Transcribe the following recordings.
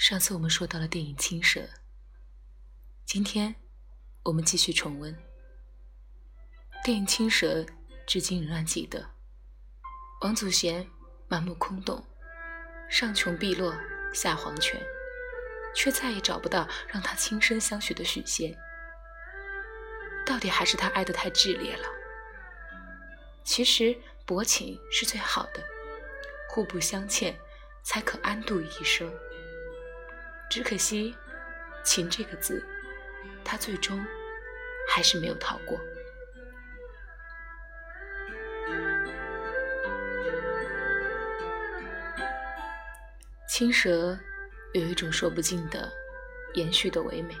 上次我们说到了电影《青蛇》，今天我们继续重温电影《青蛇》，至今仍然记得王祖贤满目空洞，上穷碧落下黄泉，却再也找不到让他轻声相许的许仙。到底还是他爱得太炽烈了。其实薄情是最好的，互不相欠，才可安度一生。只可惜，情这个字，他最终还是没有逃过。青蛇有一种说不尽的延续的唯美。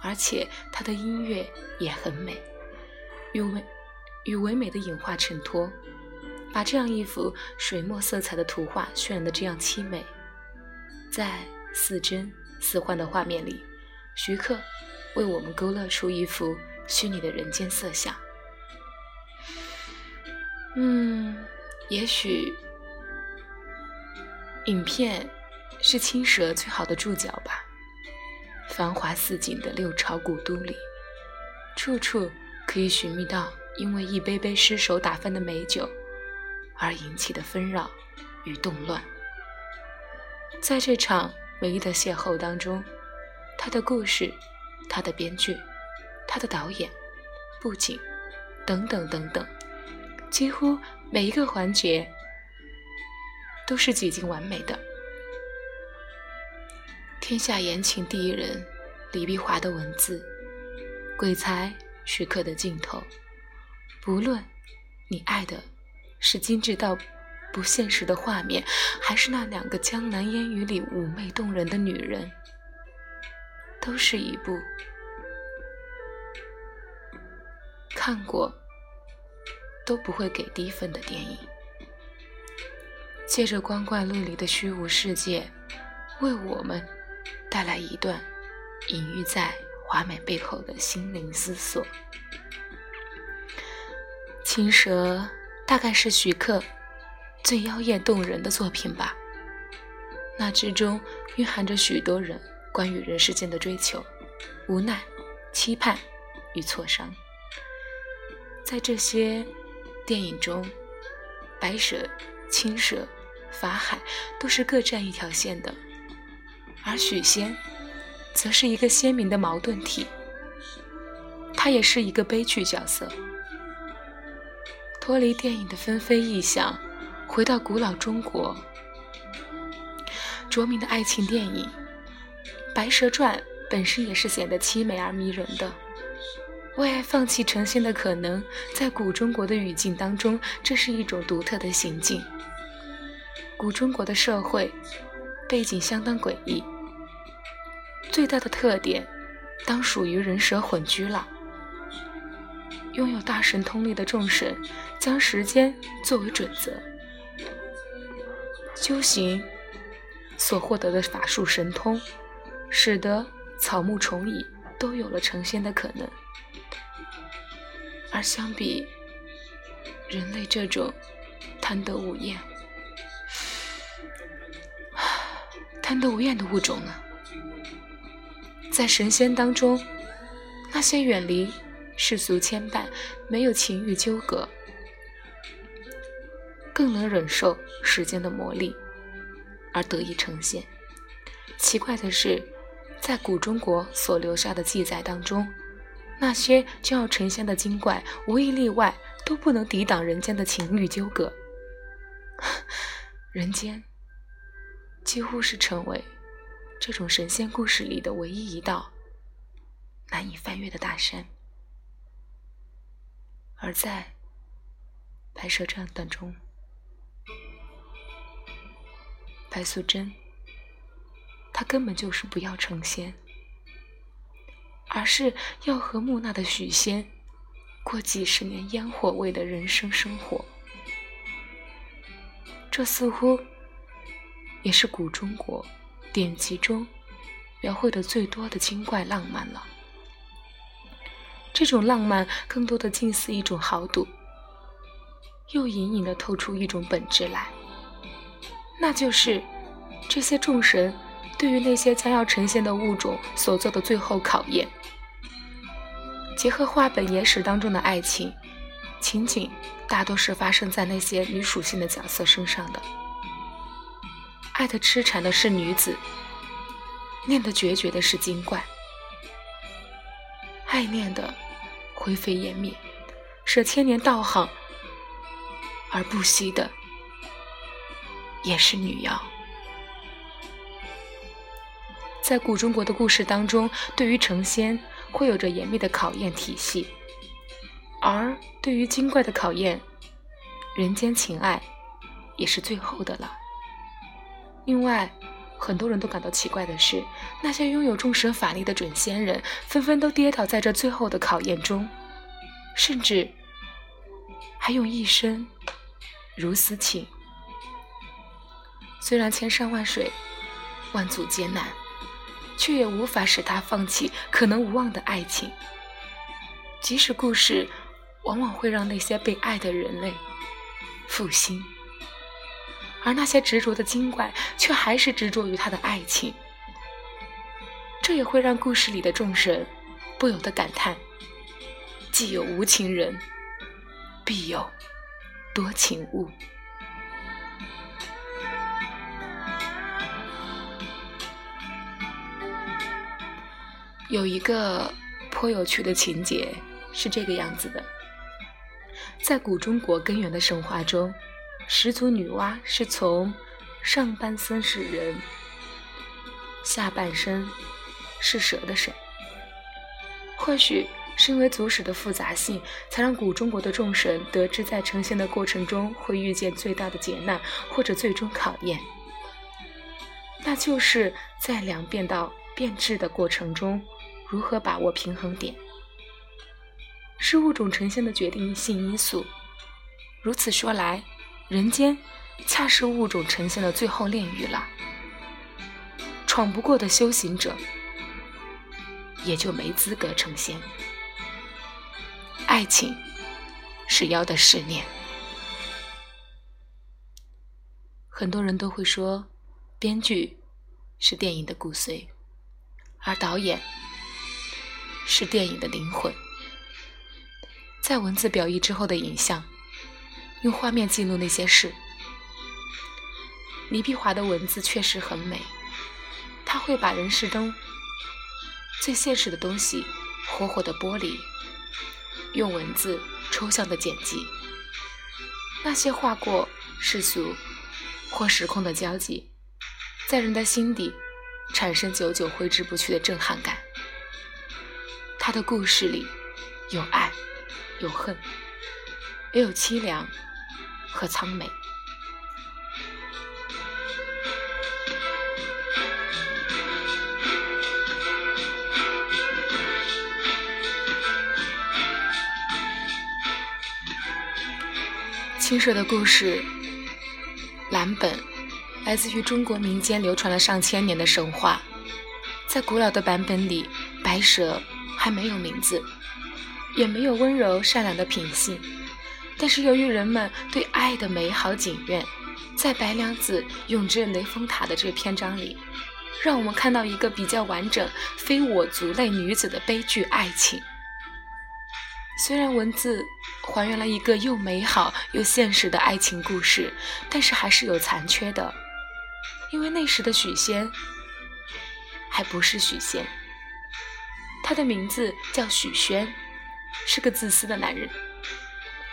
而且它的音乐也很美，与唯与唯美的影画衬托，把这样一幅水墨色彩的图画渲染的这样凄美。在似真似幻的画面里，徐克为我们勾勒出一幅虚拟的人间色相。嗯，也许影片是青蛇最好的注脚吧。繁华似锦的六朝古都里，处处可以寻觅到因为一杯杯失手打翻的美酒而引起的纷扰与动乱。在这场唯一的邂逅当中，他的故事、他的编剧、他的导演、布景等等等等，几乎每一个环节都是几近完美的。天下言情第一人李碧华的文字，鬼才徐克的镜头，不论你爱的是精致到不现实的画面，还是那两个江南烟雨里妩媚动人的女人，都是一部看过都不会给低分的电影。借着光怪陆离的虚无世界，为我们。带来一段隐喻在华美背后的心灵思索。青蛇大概是徐克最妖艳动人的作品吧，那之中蕴含着许多人关于人世间的追求、无奈、期盼与挫伤。在这些电影中，白蛇、青蛇、法海都是各占一条线的。而许仙，则是一个鲜明的矛盾体。他也是一个悲剧角色。脱离电影的纷飞意象，回到古老中国，卓明的爱情电影《白蛇传》本身也是显得凄美而迷人的。为爱放弃成仙的可能，在古中国的语境当中，这是一种独特的行径。古中国的社会背景相当诡异。最大的特点，当属于人蛇混居了。拥有大神通力的众神，将时间作为准则，修行所获得的法术神通，使得草木虫蚁都有了成仙的可能。而相比人类这种贪得无厌、贪得无厌的物种呢？在神仙当中，那些远离世俗牵绊、没有情欲纠葛，更能忍受时间的磨砺，而得以成仙。奇怪的是，在古中国所留下的记载当中，那些将要成仙的精怪，无一例外都不能抵挡人间的情欲纠葛，人间几乎是成为。这种神仙故事里的唯一一道难以翻越的大山，而在《白蛇传》当中，白素贞她根本就是不要成仙，而是要和木讷的许仙过几十年烟火味的人生生活。这似乎也是古中国。典籍中描绘的最多的精怪浪漫了。这种浪漫更多的近似一种豪赌，又隐隐的透出一种本质来，那就是这些众神对于那些将要呈现的物种所做的最后考验。结合画本野史当中的爱情情景，大多是发生在那些女属性的角色身上的。爱的痴缠的是女子，念的决绝的是精怪。爱恋的灰飞烟灭，舍千年道行而不惜的，也是女妖。在古中国的故事当中，对于成仙会有着严密的考验体系，而对于精怪的考验，人间情爱也是最后的了。另外，很多人都感到奇怪的是，那些拥有众神法力的准仙人，纷纷都跌倒在这最后的考验中，甚至还用一生如此情。虽然千山万水，万阻艰难，却也无法使他放弃可能无望的爱情。即使故事往往会让那些被爱的人类负心。而那些执着的精怪，却还是执着于他的爱情，这也会让故事里的众神不由得感叹：既有无情人，必有多情物。有一个颇有趣的情节是这个样子的，在古中国根源的神话中。始祖女娲是从上半身是人，下半身是蛇的神。或许是因为祖史的复杂性，才让古中国的众神得知，在成仙的过程中会遇见最大的劫难或者最终考验，那就是在量变到变质的过程中，如何把握平衡点，是物种呈现的决定性因素。如此说来。人间，恰是物种呈现的最后炼狱了。闯不过的修行者，也就没资格成仙。爱情是妖的试炼。很多人都会说，编剧是电影的骨髓，而导演是电影的灵魂。在文字表意之后的影像。用画面记录那些事。李碧华的文字确实很美，他会把人世中最现实的东西活活的剥离，用文字抽象的剪辑。那些划过世俗或时空的交集，在人的心底产生久久挥之不去的震撼感。他的故事里有爱，有恨，也有凄凉。和苍美。青蛇的故事蓝本来自于中国民间流传了上千年的神话，在古老的版本里，白蛇还没有名字，也没有温柔善良的品性。但是由于人们对爱的美好景愿，在白娘子永镇雷峰塔的这篇章里，让我们看到一个比较完整、非我族类女子的悲剧爱情。虽然文字还原了一个又美好又现实的爱情故事，但是还是有残缺的，因为那时的许仙还不是许仙，他的名字叫许宣，是个自私的男人。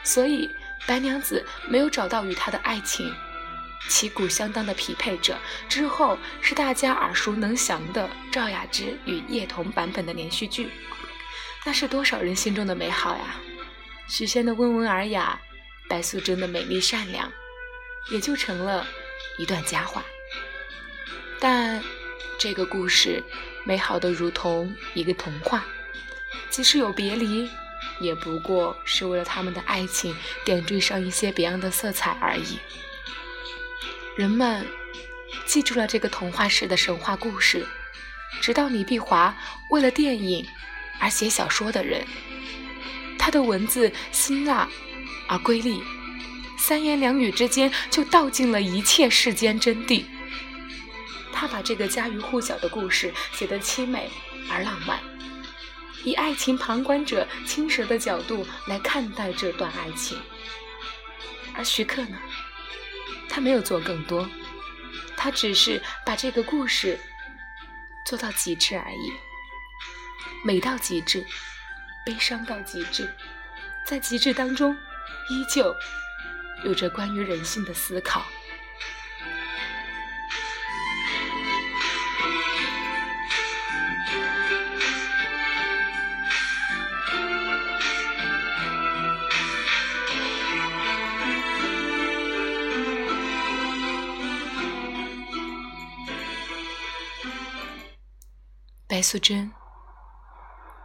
所以，白娘子没有找到与他的爱情旗鼓相当的匹配者。之后是大家耳熟能详的赵雅芝与叶童版本的连续剧，那是多少人心中的美好呀！许仙的温文尔雅，白素贞的美丽善良，也就成了一段佳话。但这个故事美好的如同一个童话，即使有别离。也不过是为了他们的爱情点缀上一些别样的色彩而已。人们记住了这个童话式的神话故事，直到李碧华为了电影而写小说的人，他的文字辛辣而瑰丽，三言两语之间就道尽了一切世间真谛。他把这个家喻户晓的故事写得凄美而浪漫，以爱情旁观者青蛇的角度来看待这段爱情。而徐克呢，他没有做更多，他只是把这个故事做到极致而已，美到极致，悲伤到极致，在极致当中，依旧有着关于人性的思考。白素贞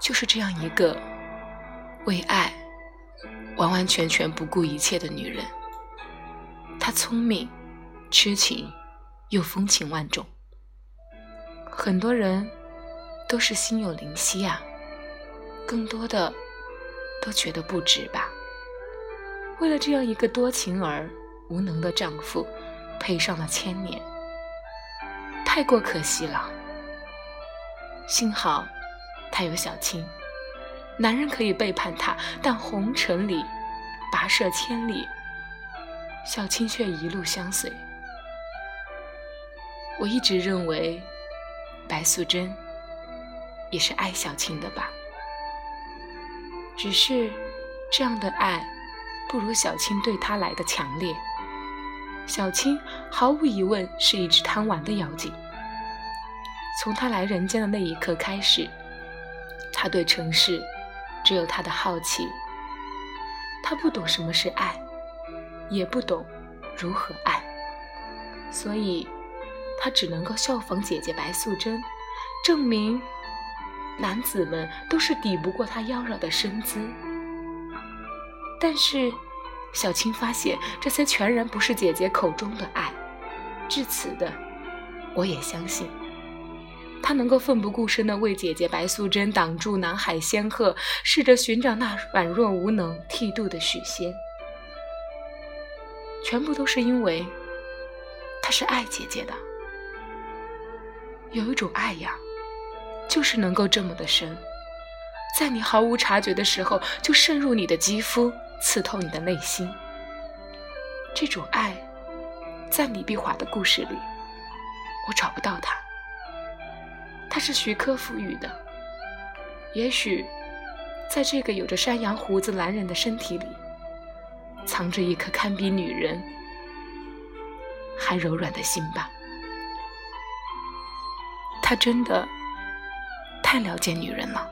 就是这样一个为爱完完全全不顾一切的女人。她聪明、痴情，又风情万种。很多人都是心有灵犀啊，更多的都觉得不值吧。为了这样一个多情而无能的丈夫，配上了千年，太过可惜了。幸好，他有小青。男人可以背叛他，但红尘里跋涉千里，小青却一路相随。我一直认为，白素贞也是爱小青的吧。只是这样的爱，不如小青对他来的强烈。小青毫无疑问是一只贪玩的妖精。从他来人间的那一刻开始，他对城市只有他的好奇。他不懂什么是爱，也不懂如何爱，所以他只能够效仿姐姐白素贞，证明男子们都是抵不过他妖娆的身姿。但是小青发现，这些全然不是姐姐口中的爱。至此的，我也相信。他能够奋不顾身地为姐姐白素贞挡住南海仙鹤，试着寻找那软弱无能、剃度的许仙，全部都是因为他是爱姐姐的。有一种爱呀，就是能够这么的深，在你毫无察觉的时候就渗入你的肌肤，刺透你的内心。这种爱，在李碧华的故事里，我找不到它。他是徐克赋予的，也许，在这个有着山羊胡子男人的身体里，藏着一颗堪比女人还柔软的心吧。他真的太了解女人了。